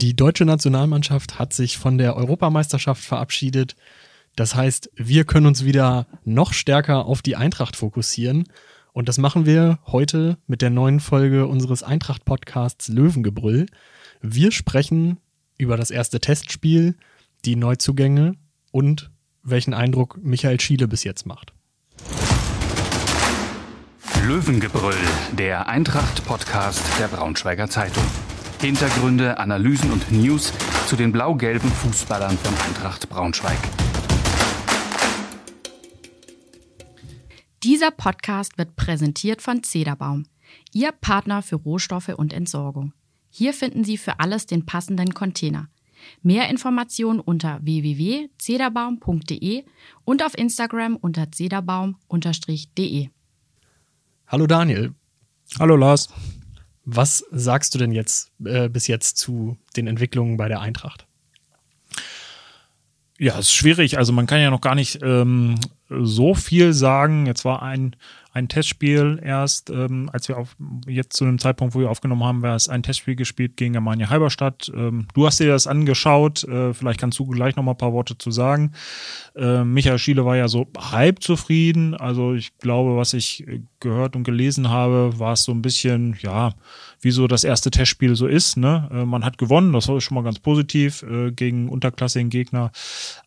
Die deutsche Nationalmannschaft hat sich von der Europameisterschaft verabschiedet. Das heißt, wir können uns wieder noch stärker auf die Eintracht fokussieren. Und das machen wir heute mit der neuen Folge unseres Eintracht-Podcasts Löwengebrüll. Wir sprechen über das erste Testspiel, die Neuzugänge und welchen Eindruck Michael Schiele bis jetzt macht. Löwengebrüll, der Eintracht-Podcast der Braunschweiger Zeitung. Hintergründe, Analysen und News zu den blau-gelben Fußballern von Eintracht Braunschweig. Dieser Podcast wird präsentiert von Zederbaum, Ihr Partner für Rohstoffe und Entsorgung. Hier finden Sie für alles den passenden Container. Mehr Informationen unter www.zederbaum.de und auf Instagram unter zederbaum-de. Hallo Daniel. Hallo Lars. Was sagst du denn jetzt äh, bis jetzt zu den Entwicklungen bei der Eintracht? Ja, es ist schwierig. Also man kann ja noch gar nicht ähm, so viel sagen. Jetzt war ein ein Testspiel erst, ähm, als wir auf, jetzt zu dem Zeitpunkt, wo wir aufgenommen haben, war es ein Testspiel gespielt gegen Germania Halberstadt. Ähm, du hast dir das angeschaut, äh, vielleicht kannst du gleich noch mal ein paar Worte zu sagen. Äh, Michael Schiele war ja so halb zufrieden, also ich glaube, was ich gehört und gelesen habe, war es so ein bisschen, ja, wie so das erste Testspiel so ist. Ne? Äh, man hat gewonnen, das war schon mal ganz positiv äh, gegen unterklassigen Gegner,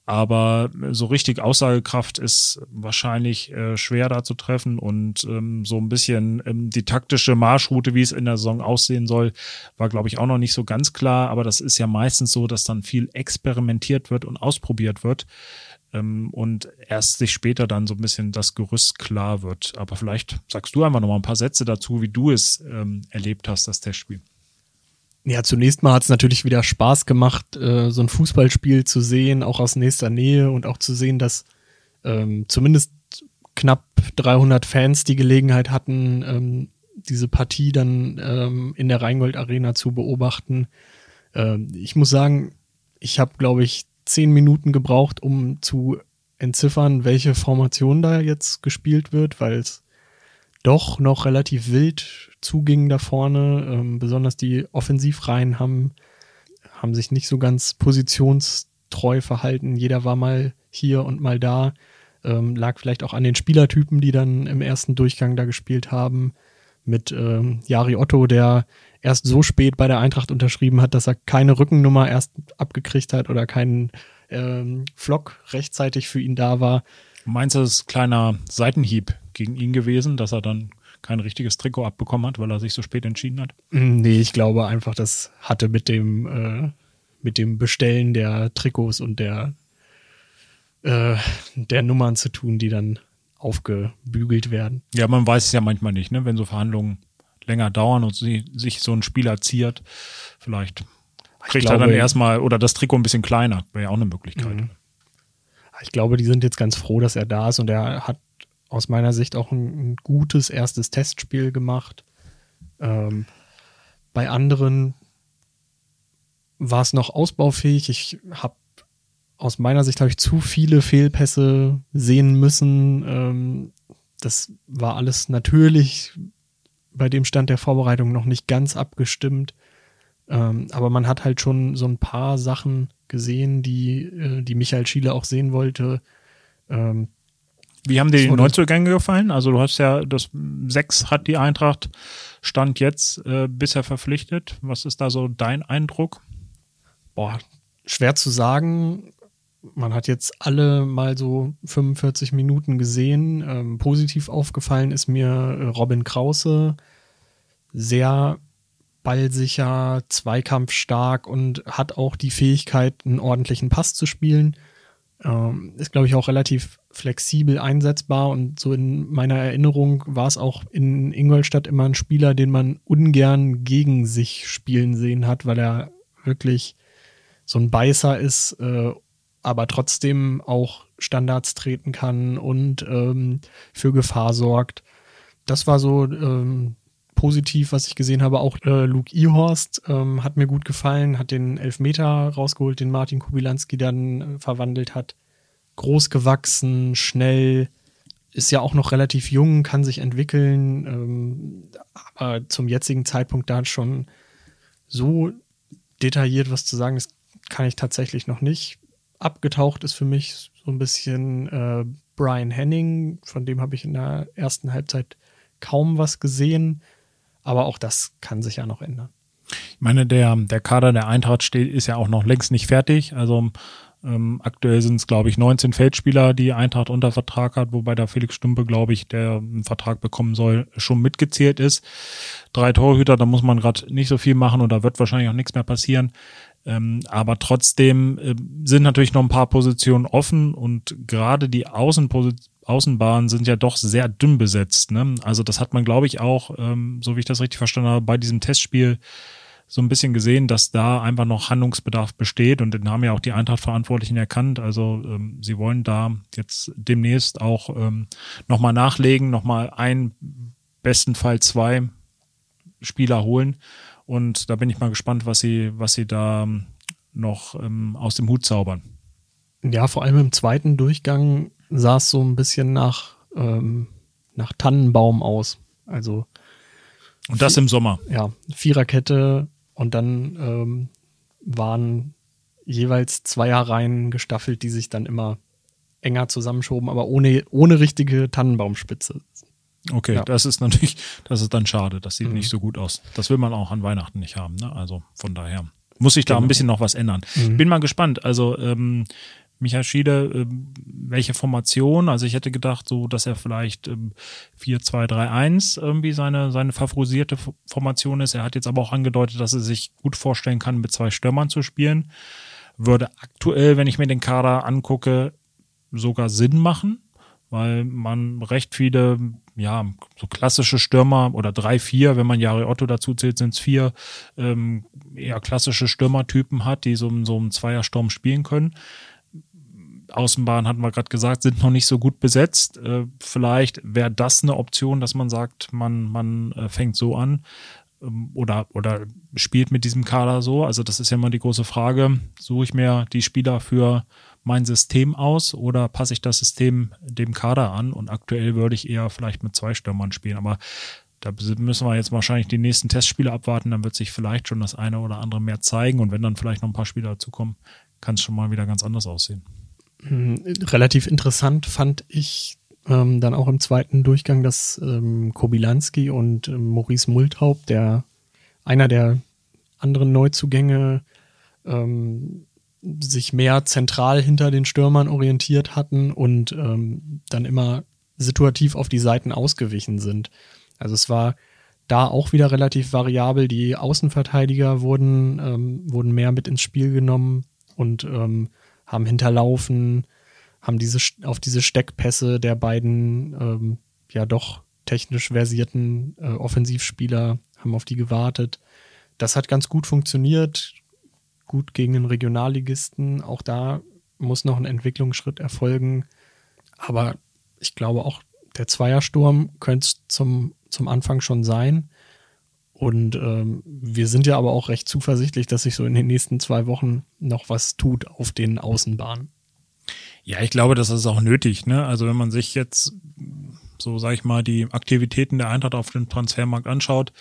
aber so richtig Aussagekraft ist wahrscheinlich äh, schwer da zu treffen und ähm, so ein bisschen ähm, die taktische Marschroute, wie es in der Saison aussehen soll, war glaube ich auch noch nicht so ganz klar, aber das ist ja meistens so, dass dann viel experimentiert wird und ausprobiert wird und erst sich später dann so ein bisschen das Gerüst klar wird. Aber vielleicht sagst du einfach noch mal ein paar Sätze dazu, wie du es ähm, erlebt hast, das Testspiel. Ja, zunächst mal hat es natürlich wieder Spaß gemacht, äh, so ein Fußballspiel zu sehen, auch aus nächster Nähe und auch zu sehen, dass ähm, zumindest knapp 300 Fans die Gelegenheit hatten, ähm, diese Partie dann ähm, in der Rheingold Arena zu beobachten. Ähm, ich muss sagen, ich habe, glaube ich, zehn Minuten gebraucht, um zu entziffern, welche Formation da jetzt gespielt wird, weil es doch noch relativ wild zuging da vorne. Ähm, besonders die Offensivreihen haben, haben sich nicht so ganz positionstreu verhalten. Jeder war mal hier und mal da. Ähm, lag vielleicht auch an den Spielertypen, die dann im ersten Durchgang da gespielt haben. Mit ähm, Jari Otto, der erst so spät bei der Eintracht unterschrieben hat, dass er keine Rückennummer erst abgekriegt hat oder keinen ähm, Flock rechtzeitig für ihn da war. Meinst du, das ist ein kleiner Seitenhieb gegen ihn gewesen, dass er dann kein richtiges Trikot abbekommen hat, weil er sich so spät entschieden hat? Mm, nee, ich glaube einfach, das hatte mit dem, äh, mit dem Bestellen der Trikots und der, äh, der Nummern zu tun, die dann aufgebügelt werden. Ja, man weiß es ja manchmal nicht, ne? wenn so Verhandlungen länger dauern und sie, sich so ein Spieler ziert, vielleicht kriegt glaube, er dann erstmal oder das Trikot ein bisschen kleiner, wäre ja auch eine Möglichkeit. Mhm. Ich glaube, die sind jetzt ganz froh, dass er da ist und er hat aus meiner Sicht auch ein, ein gutes erstes Testspiel gemacht. Ähm, bei anderen war es noch ausbaufähig. Ich habe aus meiner Sicht habe ich zu viele Fehlpässe sehen müssen. Ähm, das war alles natürlich bei dem Stand der Vorbereitung noch nicht ganz abgestimmt. Ähm, aber man hat halt schon so ein paar Sachen gesehen, die, äh, die Michael Schiele auch sehen wollte. Ähm, wie haben dir die Neuzugänge gefallen? Also du hast ja das sechs hat die Eintracht Stand jetzt äh, bisher verpflichtet. Was ist da so dein Eindruck? Boah, schwer zu sagen. Man hat jetzt alle mal so 45 Minuten gesehen. Ähm, positiv aufgefallen ist mir äh, Robin Krause. Sehr ballsicher, zweikampfstark und hat auch die Fähigkeit, einen ordentlichen Pass zu spielen. Ähm, ist, glaube ich, auch relativ flexibel einsetzbar und so in meiner Erinnerung war es auch in Ingolstadt immer ein Spieler, den man ungern gegen sich spielen sehen hat, weil er wirklich so ein Beißer ist, äh, aber trotzdem auch Standards treten kann und ähm, für Gefahr sorgt. Das war so ähm, positiv, was ich gesehen habe. Auch äh, Luke Ihorst ähm, hat mir gut gefallen, hat den Elfmeter rausgeholt, den Martin Kubilanski dann äh, verwandelt hat groß gewachsen, schnell, ist ja auch noch relativ jung, kann sich entwickeln, ähm, aber zum jetzigen Zeitpunkt da schon so detailliert was zu sagen, das kann ich tatsächlich noch nicht. Abgetaucht ist für mich so ein bisschen äh, Brian Henning, von dem habe ich in der ersten Halbzeit kaum was gesehen, aber auch das kann sich ja noch ändern. Ich meine, der, der Kader der Eintracht steht, ist ja auch noch längst nicht fertig. Also ähm, aktuell sind es, glaube ich, 19 Feldspieler, die Eintracht unter Vertrag hat, wobei da Felix Stumpe, glaube ich, der einen Vertrag bekommen soll, schon mitgezählt ist. Drei Torhüter, da muss man gerade nicht so viel machen und da wird wahrscheinlich auch nichts mehr passieren. Ähm, aber trotzdem äh, sind natürlich noch ein paar Positionen offen und gerade die Außenbahnen sind ja doch sehr dünn besetzt. Ne? Also das hat man, glaube ich, auch, ähm, so wie ich das richtig verstanden habe, bei diesem Testspiel so ein bisschen gesehen, dass da einfach noch Handlungsbedarf besteht und den haben ja auch die Eintracht-Verantwortlichen erkannt. Also ähm, sie wollen da jetzt demnächst auch ähm, nochmal nachlegen, nochmal ein, besten Fall zwei Spieler holen. Und da bin ich mal gespannt, was sie, was sie da ähm, noch ähm, aus dem Hut zaubern. Ja, vor allem im zweiten Durchgang sah es so ein bisschen nach, ähm, nach Tannenbaum aus. Also und das im Sommer. Ja, Viererkette und dann ähm, waren jeweils Zweierreihen gestaffelt, die sich dann immer enger zusammenschoben, aber ohne, ohne richtige Tannenbaumspitze. Okay, ja. das ist natürlich, das ist dann schade. Das sieht mhm. nicht so gut aus. Das will man auch an Weihnachten nicht haben. Ne? Also von daher muss sich da genau. ein bisschen noch was ändern. Mhm. Bin mal gespannt. Also ähm, Michael Schiede, ähm, welche Formation? Also ich hätte gedacht, so, dass er vielleicht ähm, 4-2-3-1 irgendwie seine, seine favorisierte Formation ist. Er hat jetzt aber auch angedeutet, dass er sich gut vorstellen kann, mit zwei Stürmern zu spielen. Würde aktuell, wenn ich mir den Kader angucke, sogar Sinn machen, weil man recht viele, ja, so klassische Stürmer oder drei, vier, wenn man Jari Otto dazu zählt, sind es vier, ähm, eher klassische Stürmertypen hat, die so, so einen Zweiersturm spielen können. Außenbahn hatten wir gerade gesagt, sind noch nicht so gut besetzt. Äh, vielleicht wäre das eine Option, dass man sagt, man, man äh, fängt so an ähm, oder, oder spielt mit diesem Kader so. Also das ist ja immer die große Frage. Suche ich mir die Spieler für mein System aus oder passe ich das System dem Kader an? Und aktuell würde ich eher vielleicht mit zwei Stürmern spielen. Aber da müssen wir jetzt wahrscheinlich die nächsten Testspiele abwarten. Dann wird sich vielleicht schon das eine oder andere mehr zeigen. Und wenn dann vielleicht noch ein paar Spieler dazukommen, kann es schon mal wieder ganz anders aussehen. Hm, relativ interessant fand ich ähm, dann auch im zweiten Durchgang, dass ähm, Kobilanski und ähm, Maurice Multhaupt, der einer der anderen Neuzugänge, ähm, sich mehr zentral hinter den Stürmern orientiert hatten und ähm, dann immer situativ auf die Seiten ausgewichen sind. Also es war da auch wieder relativ variabel. Die Außenverteidiger wurden, ähm, wurden mehr mit ins Spiel genommen und ähm, haben hinterlaufen, haben diese auf diese Steckpässe der beiden ähm, ja doch technisch versierten äh, Offensivspieler haben auf die gewartet. Das hat ganz gut funktioniert, gut gegen den Regionalligisten. Auch da muss noch ein Entwicklungsschritt erfolgen. Aber ich glaube auch, der Zweiersturm könnte es zum, zum Anfang schon sein. Und ähm, wir sind ja aber auch recht zuversichtlich, dass sich so in den nächsten zwei Wochen noch was tut auf den Außenbahnen. Ja, ich glaube, das ist auch nötig. Ne? Also wenn man sich jetzt so, sag ich mal, die Aktivitäten der Eintracht auf dem Transfermarkt anschaut,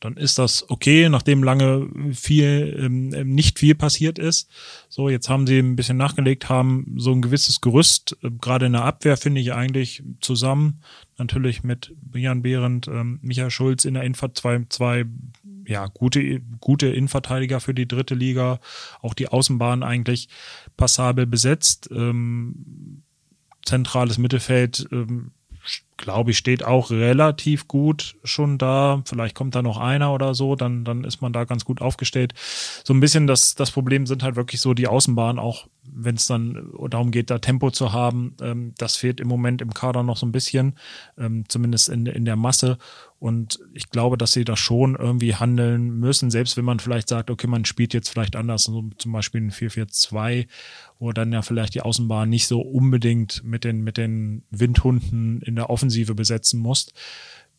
dann ist das okay, nachdem lange viel, ähm, ähm, nicht viel passiert ist. So, jetzt haben sie ein bisschen nachgelegt, haben so ein gewisses Gerüst, äh, gerade in der Abwehr finde ich eigentlich zusammen, natürlich mit Jan Behrendt, ähm, Michael Schulz in der Info zwei, zwei ja, gute, gute Innenverteidiger für die dritte Liga, auch die Außenbahn eigentlich passabel besetzt. Ähm, zentrales Mittelfeld ähm, glaube ich, steht auch relativ gut schon da. Vielleicht kommt da noch einer oder so, dann, dann ist man da ganz gut aufgestellt. So ein bisschen das, das Problem sind halt wirklich so die Außenbahnen, auch wenn es dann darum geht, da Tempo zu haben. Ähm, das fehlt im Moment im Kader noch so ein bisschen, ähm, zumindest in, in der Masse. Und ich glaube, dass sie da schon irgendwie handeln müssen, selbst wenn man vielleicht sagt, okay, man spielt jetzt vielleicht anders, so zum Beispiel ein 4-4-2, wo dann ja vielleicht die Außenbahn nicht so unbedingt mit den, mit den Windhunden in der Offensive besetzen muss.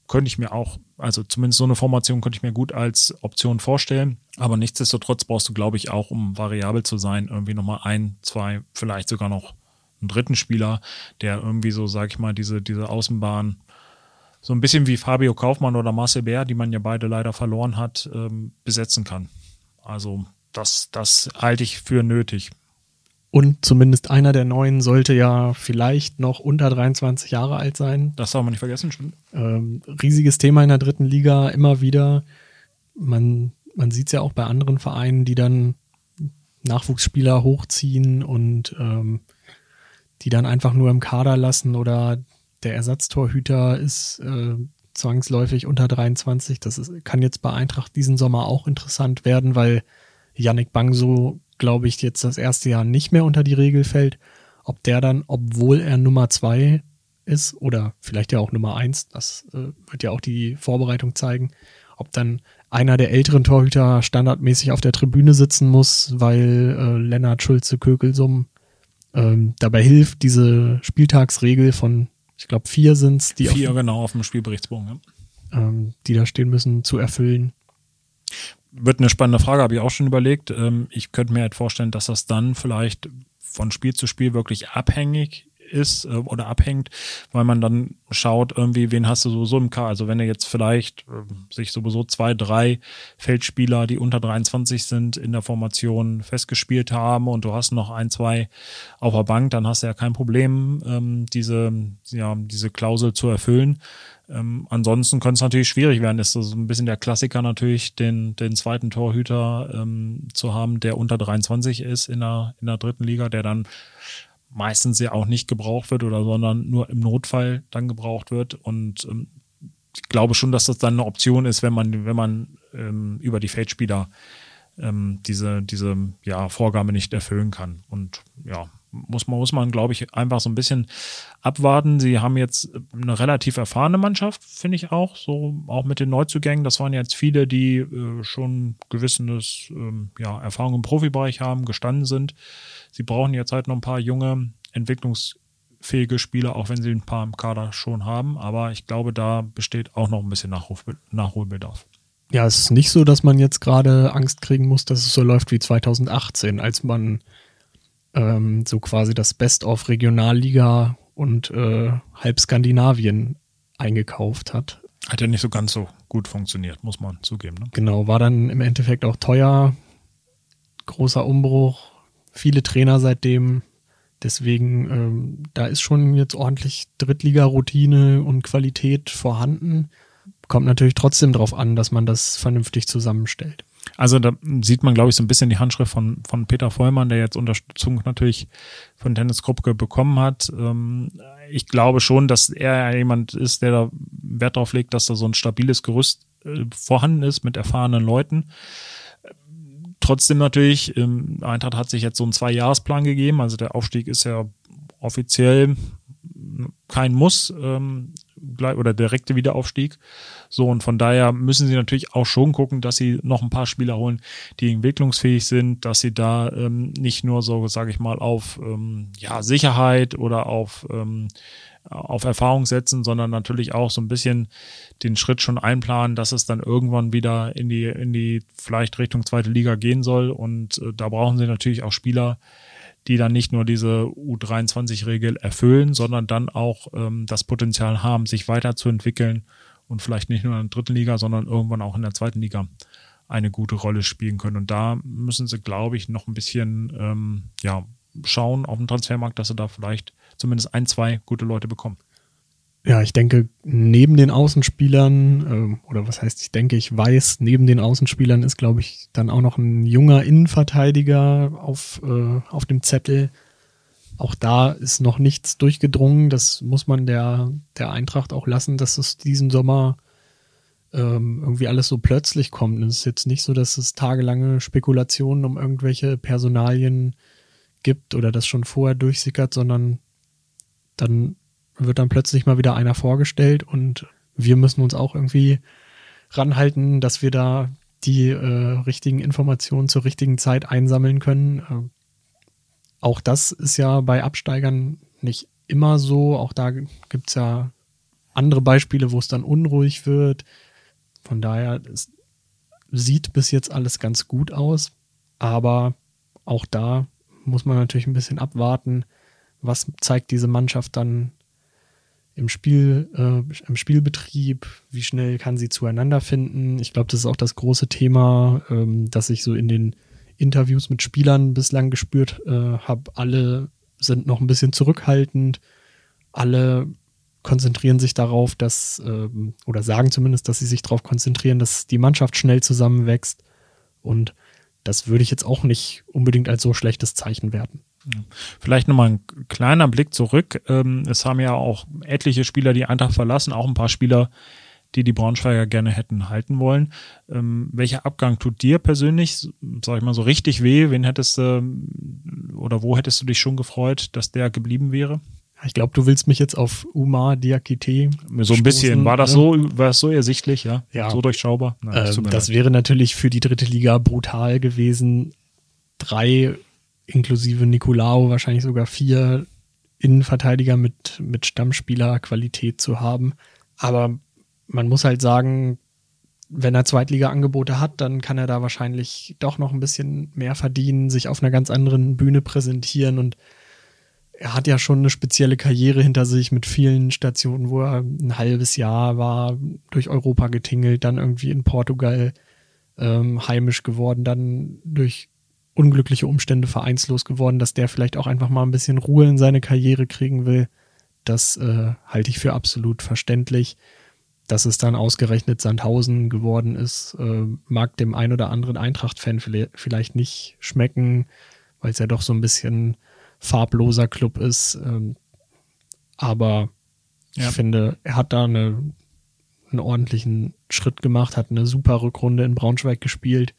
Könnte ich mir auch, also zumindest so eine Formation könnte ich mir gut als Option vorstellen. Aber nichtsdestotrotz brauchst du, glaube ich, auch, um variabel zu sein, irgendwie nochmal ein, zwei, vielleicht sogar noch einen dritten Spieler, der irgendwie so, sag ich mal, diese, diese Außenbahn so ein bisschen wie Fabio Kaufmann oder Marcel Bär, die man ja beide leider verloren hat, ähm, besetzen kann. Also das, das halte ich für nötig. Und zumindest einer der neuen sollte ja vielleicht noch unter 23 Jahre alt sein. Das darf man nicht vergessen, stimmt. Ähm, riesiges Thema in der dritten Liga, immer wieder. Man, man sieht es ja auch bei anderen Vereinen, die dann Nachwuchsspieler hochziehen und ähm, die dann einfach nur im Kader lassen oder der Ersatztorhüter ist äh, zwangsläufig unter 23. Das ist, kann jetzt bei Eintracht diesen Sommer auch interessant werden, weil Yannick Bangso glaube ich, jetzt das erste Jahr nicht mehr unter die Regel fällt, ob der dann, obwohl er Nummer zwei ist oder vielleicht ja auch Nummer eins, das äh, wird ja auch die Vorbereitung zeigen, ob dann einer der älteren Torhüter standardmäßig auf der Tribüne sitzen muss, weil äh, Lennart Schulze-Kökelsum ähm, dabei hilft, diese Spieltagsregel von, ich glaube, vier sind's, die vier auf, genau auf dem Spielberichtsbogen, ja. ähm, die da stehen müssen, zu erfüllen wird eine spannende Frage, habe ich auch schon überlegt. Ähm, ich könnte mir halt vorstellen, dass das dann vielleicht von Spiel zu Spiel wirklich abhängig ist äh, oder abhängt, weil man dann schaut, irgendwie, wen hast du sowieso im K. Also wenn er jetzt vielleicht äh, sich sowieso zwei, drei Feldspieler, die unter 23 sind, in der Formation festgespielt haben und du hast noch ein, zwei auf der Bank, dann hast du ja kein Problem, ähm, diese, ja, diese Klausel zu erfüllen. Ähm, ansonsten könnte es natürlich schwierig werden. Ist so ein bisschen der Klassiker natürlich, den, den zweiten Torhüter ähm, zu haben, der unter 23 ist in der, in der dritten Liga, der dann meistens ja auch nicht gebraucht wird oder sondern nur im Notfall dann gebraucht wird. Und ähm, ich glaube schon, dass das dann eine Option ist, wenn man, wenn man ähm, über die Feldspieler ähm, diese, diese ja, Vorgabe nicht erfüllen kann. Und ja, muss man, muss man, glaube ich, einfach so ein bisschen abwarten. Sie haben jetzt eine relativ erfahrene Mannschaft, finde ich auch, so auch mit den Neuzugängen. Das waren jetzt viele, die äh, schon gewisses ähm, ja, Erfahrung im Profibereich haben, gestanden sind. Sie brauchen jetzt halt noch ein paar junge, entwicklungsfähige Spieler, auch wenn sie ein paar im Kader schon haben. Aber ich glaube, da besteht auch noch ein bisschen Nachruf, Nachholbedarf. Ja, es ist nicht so, dass man jetzt gerade Angst kriegen muss, dass es so läuft wie 2018, als man ähm, so quasi das Best of Regionalliga und äh, halb Skandinavien eingekauft hat. Hat ja nicht so ganz so gut funktioniert, muss man zugeben. Ne? Genau, war dann im Endeffekt auch teuer, großer Umbruch, viele Trainer seitdem. Deswegen, ähm, da ist schon jetzt ordentlich Drittliga-Routine und Qualität vorhanden. Kommt natürlich trotzdem darauf an, dass man das vernünftig zusammenstellt. Also da sieht man, glaube ich, so ein bisschen die Handschrift von, von Peter Vollmann, der jetzt Unterstützung natürlich von Dennis Kruppke bekommen hat. Ähm, ich glaube schon, dass er jemand ist, der da Wert darauf legt, dass da so ein stabiles Gerüst äh, vorhanden ist mit erfahrenen Leuten. Trotzdem natürlich, ähm, Eintracht hat sich jetzt so einen Zwei-Jahres-Plan gegeben. Also der Aufstieg ist ja offiziell kein Muss ähm, oder direkte Wiederaufstieg. So, und von daher müssen sie natürlich auch schon gucken, dass sie noch ein paar Spieler holen, die entwicklungsfähig sind, dass sie da ähm, nicht nur so, sage ich mal, auf ähm, ja, Sicherheit oder auf, ähm, auf Erfahrung setzen, sondern natürlich auch so ein bisschen den Schritt schon einplanen, dass es dann irgendwann wieder in die, in die vielleicht Richtung zweite Liga gehen soll. Und äh, da brauchen sie natürlich auch Spieler, die dann nicht nur diese U23-Regel erfüllen, sondern dann auch ähm, das Potenzial haben, sich weiterzuentwickeln und vielleicht nicht nur in der dritten Liga, sondern irgendwann auch in der zweiten Liga eine gute Rolle spielen können. Und da müssen sie, glaube ich, noch ein bisschen ähm, ja, schauen auf dem Transfermarkt, dass sie da vielleicht zumindest ein, zwei gute Leute bekommen. Ja, ich denke, neben den Außenspielern, äh, oder was heißt, ich denke, ich weiß, neben den Außenspielern ist, glaube ich, dann auch noch ein junger Innenverteidiger auf, äh, auf dem Zettel. Auch da ist noch nichts durchgedrungen. Das muss man der, der Eintracht auch lassen, dass es diesen Sommer ähm, irgendwie alles so plötzlich kommt. Es ist jetzt nicht so, dass es tagelange Spekulationen um irgendwelche Personalien gibt oder das schon vorher durchsickert, sondern dann wird dann plötzlich mal wieder einer vorgestellt und wir müssen uns auch irgendwie ranhalten, dass wir da die äh, richtigen Informationen zur richtigen Zeit einsammeln können. Äh, auch das ist ja bei Absteigern nicht immer so. Auch da gibt es ja andere Beispiele, wo es dann unruhig wird. Von daher sieht bis jetzt alles ganz gut aus. Aber auch da muss man natürlich ein bisschen abwarten, was zeigt diese Mannschaft dann im Spiel, äh, im Spielbetrieb, wie schnell kann sie zueinander finden. Ich glaube, das ist auch das große Thema, ähm, das sich so in den Interviews mit Spielern bislang gespürt äh, habe, alle sind noch ein bisschen zurückhaltend. Alle konzentrieren sich darauf, dass, ähm, oder sagen zumindest, dass sie sich darauf konzentrieren, dass die Mannschaft schnell zusammenwächst. Und das würde ich jetzt auch nicht unbedingt als so schlechtes Zeichen werten. Vielleicht nochmal ein kleiner Blick zurück. Ähm, es haben ja auch etliche Spieler die Eintracht verlassen, auch ein paar Spieler, die die Braunschweiger gerne hätten halten wollen. Ähm, welcher Abgang tut dir persönlich, sag ich mal so richtig weh? Wen hättest du oder wo hättest du dich schon gefreut, dass der geblieben wäre? Ich glaube, du willst mich jetzt auf Umar Diakite. So ein bisschen. War das ne? so, war das so ersichtlich, ja? ja. So durchschaubar? Nein, das, ähm, das wäre natürlich für die dritte Liga brutal gewesen. Drei inklusive Nicolao, wahrscheinlich sogar vier Innenverteidiger mit, mit Stammspielerqualität zu haben. Aber man muss halt sagen, wenn er Zweitliga-Angebote hat, dann kann er da wahrscheinlich doch noch ein bisschen mehr verdienen, sich auf einer ganz anderen Bühne präsentieren und er hat ja schon eine spezielle Karriere hinter sich mit vielen Stationen, wo er ein halbes Jahr war, durch Europa getingelt, dann irgendwie in Portugal ähm, heimisch geworden, dann durch unglückliche Umstände vereinslos geworden, dass der vielleicht auch einfach mal ein bisschen Ruhe in seine Karriere kriegen will. Das äh, halte ich für absolut verständlich. Dass es dann ausgerechnet Sandhausen geworden ist, äh, mag dem ein oder anderen Eintracht-Fan vielleicht nicht schmecken, weil es ja doch so ein bisschen farbloser Club ist. Ähm, aber ja. ich finde, er hat da eine, einen ordentlichen Schritt gemacht, hat eine super Rückrunde in Braunschweig gespielt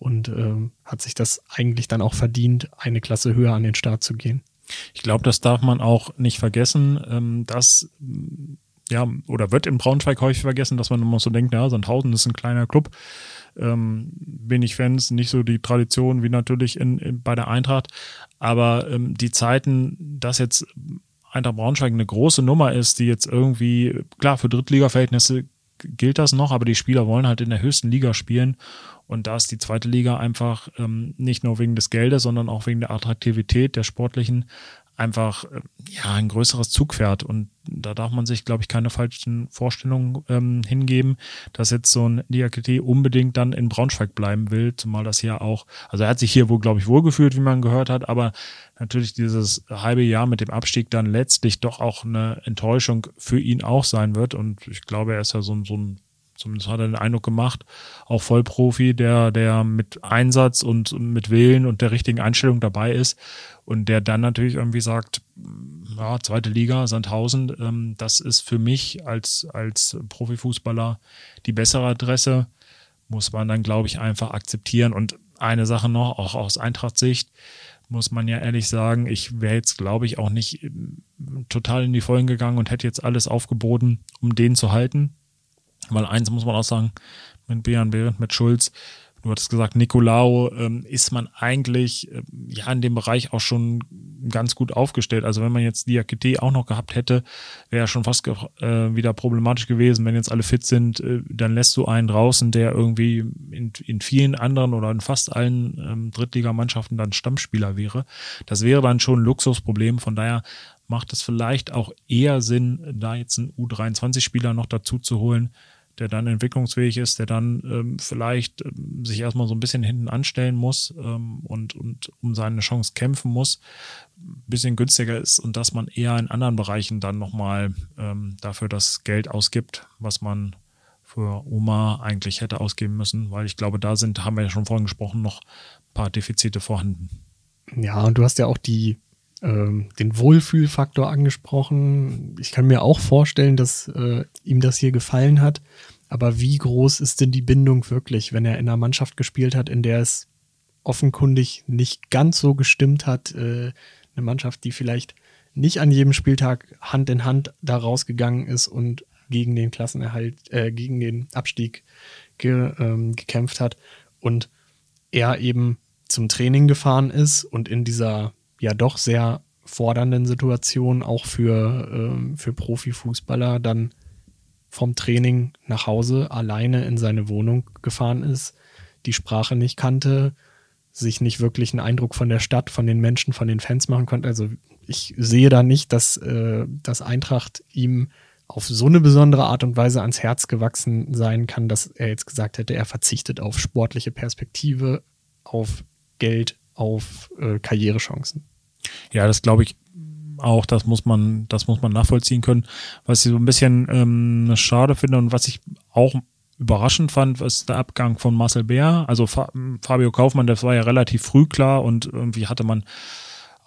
und ähm, hat sich das eigentlich dann auch verdient, eine Klasse höher an den Start zu gehen. Ich glaube, das darf man auch nicht vergessen, ähm, dass ja, oder wird in Braunschweig häufig vergessen, dass man immer so denkt, ja, Sandhausen ist ein kleiner Club, ähm, wenig Fans, nicht so die Tradition wie natürlich in, in bei der Eintracht, aber ähm, die Zeiten, dass jetzt Eintracht Braunschweig eine große Nummer ist, die jetzt irgendwie, klar, für Drittliga-Verhältnisse gilt das noch, aber die Spieler wollen halt in der höchsten Liga spielen. Und da ist die zweite Liga einfach ähm, nicht nur wegen des Geldes, sondern auch wegen der Attraktivität der sportlichen einfach äh, ja ein größeres Zugpferd. Und da darf man sich, glaube ich, keine falschen Vorstellungen ähm, hingeben, dass jetzt so ein Diakite unbedingt dann in Braunschweig bleiben will, zumal das ja auch, also er hat sich hier wohl, glaube ich, wohlgefühlt, wie man gehört hat, aber natürlich dieses halbe Jahr mit dem Abstieg dann letztlich doch auch eine Enttäuschung für ihn auch sein wird. Und ich glaube, er ist ja so, so ein Zumindest hat er den Eindruck gemacht, auch Vollprofi, der, der mit Einsatz und mit Willen und der richtigen Einstellung dabei ist und der dann natürlich irgendwie sagt, ja, zweite Liga, Sandhausen, ähm, das ist für mich als, als Profifußballer die bessere Adresse, muss man dann, glaube ich, einfach akzeptieren. Und eine Sache noch, auch aus Eintracht-Sicht, muss man ja ehrlich sagen, ich wäre jetzt, glaube ich, auch nicht ähm, total in die Vollen gegangen und hätte jetzt alles aufgeboten, um den zu halten. Weil eins muss man auch sagen, mit Björn Behrendt, mit Schulz, du hattest gesagt, Nicolao, ähm, ist man eigentlich äh, ja in dem Bereich auch schon ganz gut aufgestellt. Also wenn man jetzt Diakite auch noch gehabt hätte, wäre schon fast äh, wieder problematisch gewesen. Wenn jetzt alle fit sind, äh, dann lässt du einen draußen, der irgendwie in, in vielen anderen oder in fast allen ähm, Drittligamannschaften dann Stammspieler wäre. Das wäre dann schon ein Luxusproblem. Von daher macht es vielleicht auch eher Sinn, da jetzt einen U23-Spieler noch dazu zu holen, der dann entwicklungsfähig ist, der dann ähm, vielleicht ähm, sich erstmal so ein bisschen hinten anstellen muss ähm, und, und um seine Chance kämpfen muss, ein bisschen günstiger ist und dass man eher in anderen Bereichen dann nochmal ähm, dafür das Geld ausgibt, was man für Oma eigentlich hätte ausgeben müssen, weil ich glaube, da sind, haben wir ja schon vorhin gesprochen, noch ein paar Defizite vorhanden. Ja, und du hast ja auch die ähm, den Wohlfühlfaktor angesprochen. Ich kann mir auch vorstellen, dass äh, ihm das hier gefallen hat. Aber wie groß ist denn die Bindung wirklich, wenn er in einer Mannschaft gespielt hat, in der es offenkundig nicht ganz so gestimmt hat? Äh, eine Mannschaft, die vielleicht nicht an jedem Spieltag Hand in Hand da rausgegangen ist und gegen den Klassenerhalt, äh, gegen den Abstieg ge, ähm, gekämpft hat und er eben zum Training gefahren ist und in dieser ja doch sehr fordernden Situation auch für, ähm, für Profifußballer dann vom Training nach Hause alleine in seine Wohnung gefahren ist, die Sprache nicht kannte, sich nicht wirklich einen Eindruck von der Stadt, von den Menschen, von den Fans machen konnte. Also ich sehe da nicht, dass äh, das Eintracht ihm auf so eine besondere Art und Weise ans Herz gewachsen sein kann, dass er jetzt gesagt hätte, er verzichtet auf sportliche Perspektive, auf Geld auf äh, Karrierechancen. Ja, das glaube ich auch, das muss man, das muss man nachvollziehen können. Was ich so ein bisschen ähm, schade finde und was ich auch überraschend fand, ist der Abgang von Marcel Bär. Also Fabio Kaufmann, das war ja relativ früh klar und irgendwie hatte man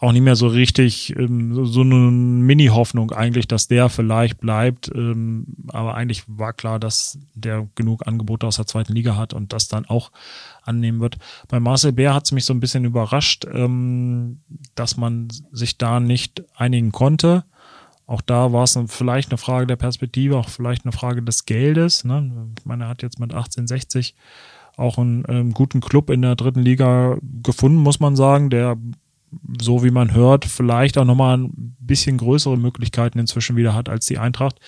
auch nicht mehr so richtig ähm, so, eine Mini-Hoffnung eigentlich, dass der vielleicht bleibt. Ähm, aber eigentlich war klar, dass der genug Angebote aus der zweiten Liga hat und das dann auch annehmen wird. Bei Marcel Bär hat es mich so ein bisschen überrascht, ähm, dass man sich da nicht einigen konnte. Auch da war es vielleicht eine Frage der Perspektive, auch vielleicht eine Frage des Geldes. Ne? Ich meine, er hat jetzt mit 1860 auch einen ähm, guten Club in der dritten Liga gefunden, muss man sagen, der so wie man hört, vielleicht auch nochmal ein bisschen größere Möglichkeiten inzwischen wieder hat als die Eintracht.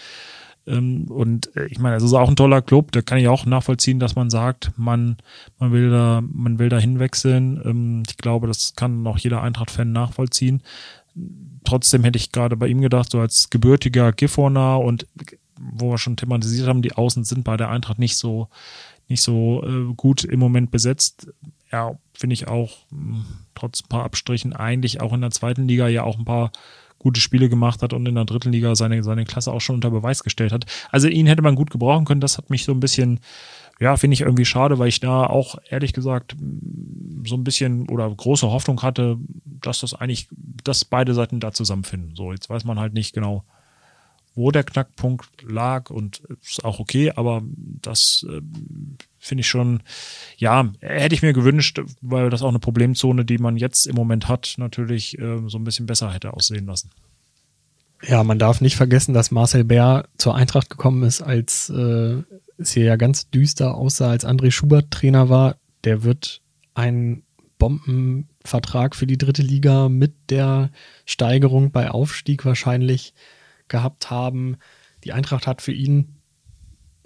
Ähm, und äh, ich meine, es ist auch ein toller Club, da kann ich auch nachvollziehen, dass man sagt, man, man will da, man will da hinwechseln. Ähm, ich glaube, das kann auch jeder Eintracht-Fan nachvollziehen. Trotzdem hätte ich gerade bei ihm gedacht, so als gebürtiger Gifhorner und wo wir schon thematisiert haben, die Außen sind bei der Eintracht nicht so, nicht so äh, gut im Moment besetzt. Ja, finde ich auch, mh, hm, trotz ein paar Abstrichen, eigentlich auch in der zweiten Liga ja auch ein paar gute Spiele gemacht hat und in der dritten Liga seine, seine Klasse auch schon unter Beweis gestellt hat. Also ihn hätte man gut gebrauchen können. Das hat mich so ein bisschen, ja, finde ich irgendwie schade, weil ich da auch ehrlich gesagt so ein bisschen oder große Hoffnung hatte, dass das eigentlich, dass beide Seiten da zusammenfinden. So, jetzt weiß man halt nicht genau, wo der Knackpunkt lag und ist auch okay, aber das äh, finde ich schon, ja, hätte ich mir gewünscht, weil das auch eine Problemzone, die man jetzt im Moment hat, natürlich äh, so ein bisschen besser hätte aussehen lassen. Ja, man darf nicht vergessen, dass Marcel Bär zur Eintracht gekommen ist, als äh, es hier ja ganz düster aussah, als André Schubert Trainer war. Der wird einen Bombenvertrag für die dritte Liga mit der Steigerung bei Aufstieg wahrscheinlich gehabt haben. Die Eintracht hat für ihn,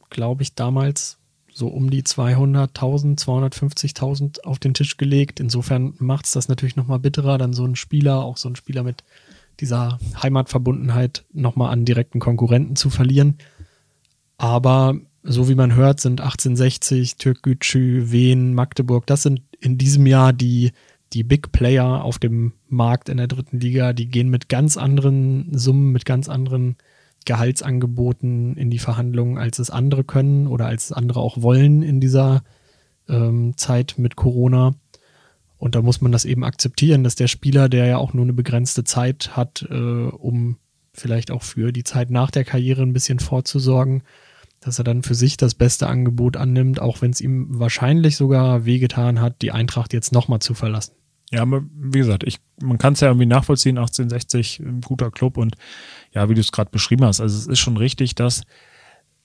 glaube ich, damals so um die 200.000, 250.000 auf den Tisch gelegt. Insofern macht es das natürlich nochmal bitterer, dann so ein Spieler, auch so ein Spieler mit dieser Heimatverbundenheit nochmal an direkten Konkurrenten zu verlieren. Aber so wie man hört, sind 1860, Türkgücü, Wien, Magdeburg, das sind in diesem Jahr die, die Big Player auf dem Markt in der dritten Liga. Die gehen mit ganz anderen Summen, mit ganz anderen Gehaltsangeboten in die Verhandlungen, als es andere können oder als andere auch wollen in dieser ähm, Zeit mit Corona. Und da muss man das eben akzeptieren, dass der Spieler, der ja auch nur eine begrenzte Zeit hat, äh, um vielleicht auch für die Zeit nach der Karriere ein bisschen vorzusorgen, dass er dann für sich das beste Angebot annimmt, auch wenn es ihm wahrscheinlich sogar wehgetan hat, die Eintracht jetzt nochmal zu verlassen. Ja, aber wie gesagt, ich, man kann es ja irgendwie nachvollziehen, 1860, ein guter Club und ja, wie du es gerade beschrieben hast, also es ist schon richtig, dass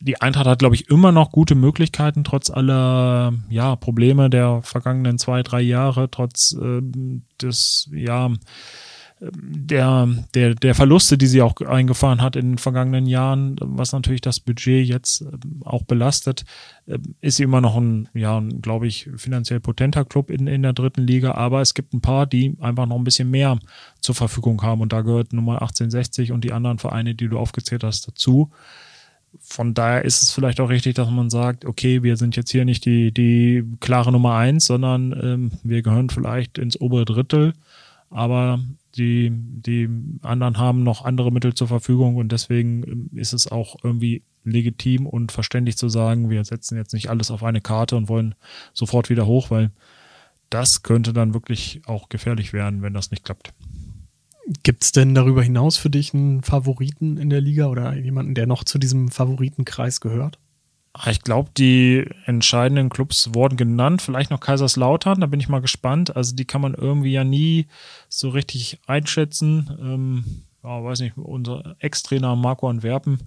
die Eintracht hat, glaube ich, immer noch gute Möglichkeiten, trotz aller ja, Probleme der vergangenen zwei, drei Jahre, trotz äh, des, ja, der, der, der Verluste, die sie auch eingefahren hat in den vergangenen Jahren, was natürlich das Budget jetzt ähm, auch belastet, ähm, ist sie immer noch ein, ja, glaube ich, finanziell potenter Club in, in der dritten Liga, aber es gibt ein paar, die einfach noch ein bisschen mehr zur Verfügung haben. Und da gehört Nummer 1860 und die anderen Vereine, die du aufgezählt hast, dazu. Von daher ist es vielleicht auch richtig, dass man sagt, okay, wir sind jetzt hier nicht die, die klare Nummer eins, sondern ähm, wir gehören vielleicht ins obere Drittel, aber die, die anderen haben noch andere Mittel zur Verfügung und deswegen ähm, ist es auch irgendwie legitim und verständlich zu sagen, wir setzen jetzt nicht alles auf eine Karte und wollen sofort wieder hoch, weil das könnte dann wirklich auch gefährlich werden, wenn das nicht klappt. Gibt es denn darüber hinaus für dich einen Favoriten in der Liga oder jemanden, der noch zu diesem Favoritenkreis gehört? Ah, ich glaube, die entscheidenden Clubs wurden genannt. Vielleicht noch Kaiserslautern, da bin ich mal gespannt. Also die kann man irgendwie ja nie so richtig einschätzen. Ähm, ja, weiß nicht, unser Ex-Trainer Marco Antwerpen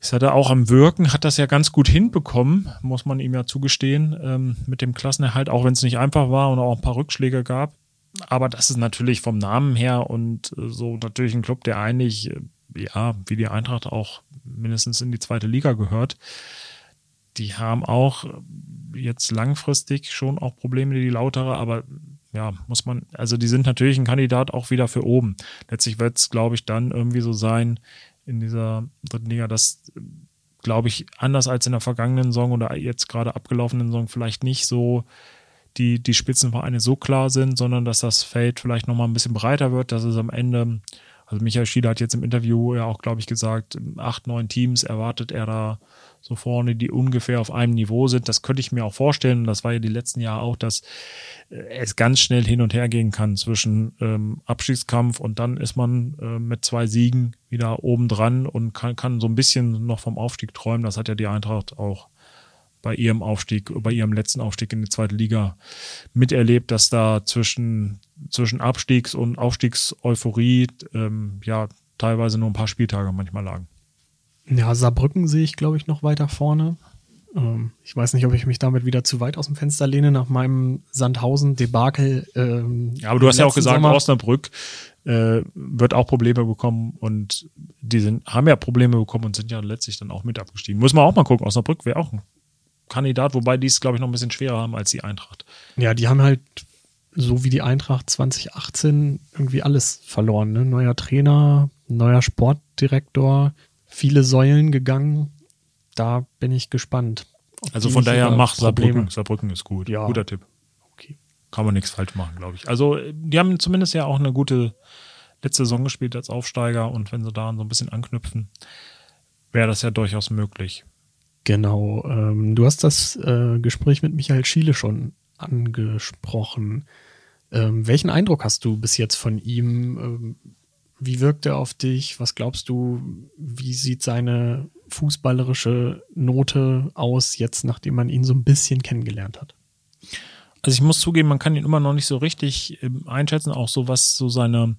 ist ja da auch am Wirken, hat das ja ganz gut hinbekommen, muss man ihm ja zugestehen, ähm, mit dem Klassenerhalt, auch wenn es nicht einfach war und auch ein paar Rückschläge gab. Aber das ist natürlich vom Namen her und äh, so natürlich ein Club, der eigentlich, äh, ja, wie die Eintracht auch mindestens in die zweite Liga gehört. Die haben auch jetzt langfristig schon auch Probleme, die Lautere, aber ja, muss man, also die sind natürlich ein Kandidat auch wieder für oben. Letztlich wird es, glaube ich, dann irgendwie so sein in dieser dritten Liga, dass, glaube ich, anders als in der vergangenen Saison oder jetzt gerade abgelaufenen Saison vielleicht nicht so die, die Spitzenvereine so klar sind, sondern dass das Feld vielleicht nochmal ein bisschen breiter wird, dass es am Ende, also Michael Schiele hat jetzt im Interview ja auch, glaube ich, gesagt, acht, neun Teams erwartet er da so vorne, die ungefähr auf einem Niveau sind. Das könnte ich mir auch vorstellen. Das war ja die letzten Jahre auch, dass äh, es ganz schnell hin und her gehen kann zwischen ähm, Abstiegskampf und dann ist man äh, mit zwei Siegen wieder oben dran und kann, kann so ein bisschen noch vom Aufstieg träumen. Das hat ja die Eintracht auch bei ihrem Aufstieg, bei ihrem letzten Aufstieg in die zweite Liga miterlebt, dass da zwischen, zwischen Abstiegs- und Aufstiegseuphorie ähm, ja teilweise nur ein paar Spieltage manchmal lagen. Ja, Saarbrücken sehe ich, glaube ich, noch weiter vorne. Ähm, ich weiß nicht, ob ich mich damit wieder zu weit aus dem Fenster lehne nach meinem Sandhausen-Debakel. Ähm, ja, aber du hast ja auch gesagt, Sommer. Osnabrück äh, wird auch Probleme bekommen und die sind, haben ja Probleme bekommen und sind ja letztlich dann auch mit abgestiegen. Muss man auch mal gucken. Osnabrück wäre auch ein Kandidat, wobei die es, glaube ich, noch ein bisschen schwerer haben als die Eintracht. Ja, die haben halt so wie die Eintracht 2018 irgendwie alles verloren. Ne? Neuer Trainer, neuer Sportdirektor, viele Säulen gegangen. Da bin ich gespannt. Also von daher mach Saarbrücken. Saarbrücken ist gut. Ja. Guter Tipp. Okay. Kann man nichts falsch machen, glaube ich. Also die haben zumindest ja auch eine gute letzte Saison gespielt als Aufsteiger und wenn sie da so ein bisschen anknüpfen, wäre das ja durchaus möglich. Genau. Ähm, du hast das äh, Gespräch mit Michael Schiele schon angesprochen. Ähm, welchen Eindruck hast du bis jetzt von ihm? Ähm, wie wirkt er auf dich? Was glaubst du, wie sieht seine fußballerische Note aus, jetzt nachdem man ihn so ein bisschen kennengelernt hat? Also ich muss zugeben, man kann ihn immer noch nicht so richtig ähm, einschätzen, auch so was so seine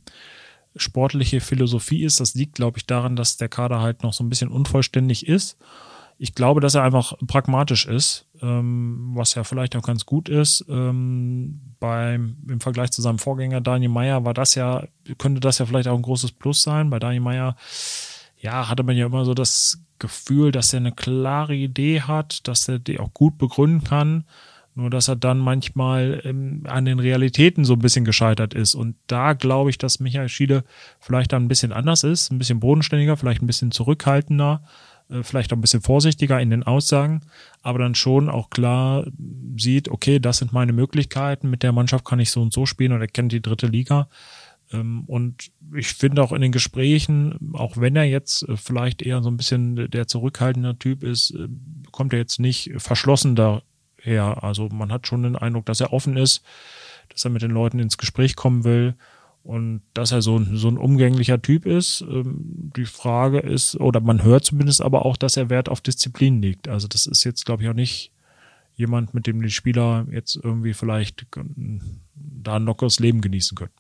sportliche Philosophie ist. Das liegt, glaube ich, daran, dass der Kader halt noch so ein bisschen unvollständig ist ich glaube, dass er einfach pragmatisch ist, ähm, was ja vielleicht auch ganz gut ist. Ähm, beim, Im Vergleich zu seinem Vorgänger Daniel Meyer war das ja, könnte das ja vielleicht auch ein großes Plus sein. Bei Daniel Meyer, ja, hatte man ja immer so das Gefühl, dass er eine klare Idee hat, dass er die auch gut begründen kann. Nur, dass er dann manchmal ähm, an den Realitäten so ein bisschen gescheitert ist. Und da glaube ich, dass Michael Schiele vielleicht dann ein bisschen anders ist, ein bisschen bodenständiger, vielleicht ein bisschen zurückhaltender vielleicht auch ein bisschen vorsichtiger in den Aussagen, aber dann schon auch klar sieht, okay, das sind meine Möglichkeiten, mit der Mannschaft kann ich so und so spielen und er kennt die dritte Liga. Ähm, und ich finde auch in den Gesprächen, auch wenn er jetzt äh, vielleicht eher so ein bisschen der zurückhaltende Typ ist, äh, kommt er jetzt nicht verschlossen daher. Also man hat schon den Eindruck, dass er offen ist, dass er mit den Leuten ins Gespräch kommen will. Und dass er so ein, so ein umgänglicher Typ ist, ähm, die Frage ist, oder man hört zumindest aber auch, dass er Wert auf Disziplin legt. Also das ist jetzt, glaube ich, auch nicht jemand, mit dem die Spieler jetzt irgendwie vielleicht da ein lockeres Leben genießen können.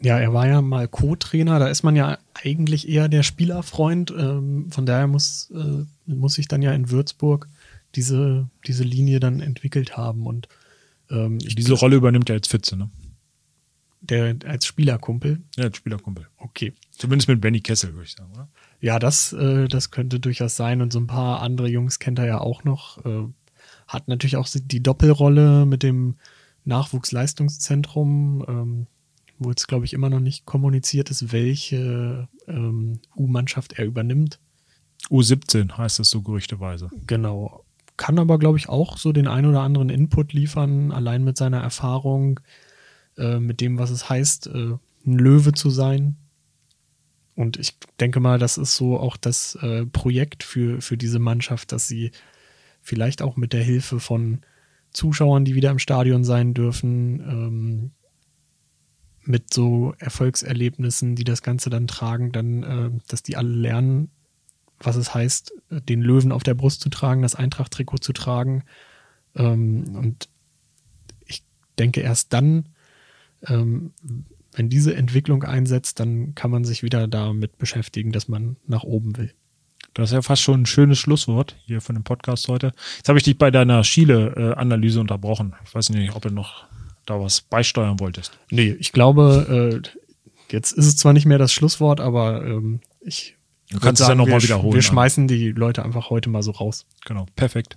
Ja, er war ja mal Co-Trainer, da ist man ja eigentlich eher der Spielerfreund. Ähm, von daher muss, äh, muss sich dann ja in Würzburg diese, diese Linie dann entwickelt haben. Und ähm, diese Rolle übernimmt er jetzt Fitze, ne? Der als Spielerkumpel? Ja, als Spielerkumpel. Okay. Zumindest mit Benny Kessel, würde ich sagen, oder? Ja, das, äh, das könnte durchaus sein. Und so ein paar andere Jungs kennt er ja auch noch. Äh, hat natürlich auch die Doppelrolle mit dem Nachwuchsleistungszentrum, ähm, wo jetzt, glaube ich, immer noch nicht kommuniziert ist, welche ähm, U-Mannschaft er übernimmt. U17 heißt es so gerüchteweise. Genau. Kann aber, glaube ich, auch so den ein oder anderen Input liefern, allein mit seiner Erfahrung äh, mit dem, was es heißt, äh, ein Löwe zu sein. Und ich denke mal, das ist so auch das äh, Projekt für, für diese Mannschaft, dass sie vielleicht auch mit der Hilfe von Zuschauern, die wieder im Stadion sein dürfen, ähm, mit so Erfolgserlebnissen, die das Ganze dann tragen, dann, äh, dass die alle lernen, was es heißt, den Löwen auf der Brust zu tragen, das Eintracht-Trikot zu tragen. Ähm, und ich denke, erst dann ähm, wenn diese Entwicklung einsetzt, dann kann man sich wieder damit beschäftigen, dass man nach oben will. Das ist ja fast schon ein schönes Schlusswort hier von dem Podcast heute. Jetzt habe ich dich bei deiner Schiele-Analyse unterbrochen. Ich weiß nicht, ob du noch da was beisteuern wolltest. Nee, ich glaube, äh, jetzt ist es zwar nicht mehr das Schlusswort, aber ähm, ich Du kannst sagen, es ja nochmal wiederholen. Wir schmeißen die Leute einfach heute mal so raus. Genau, perfekt.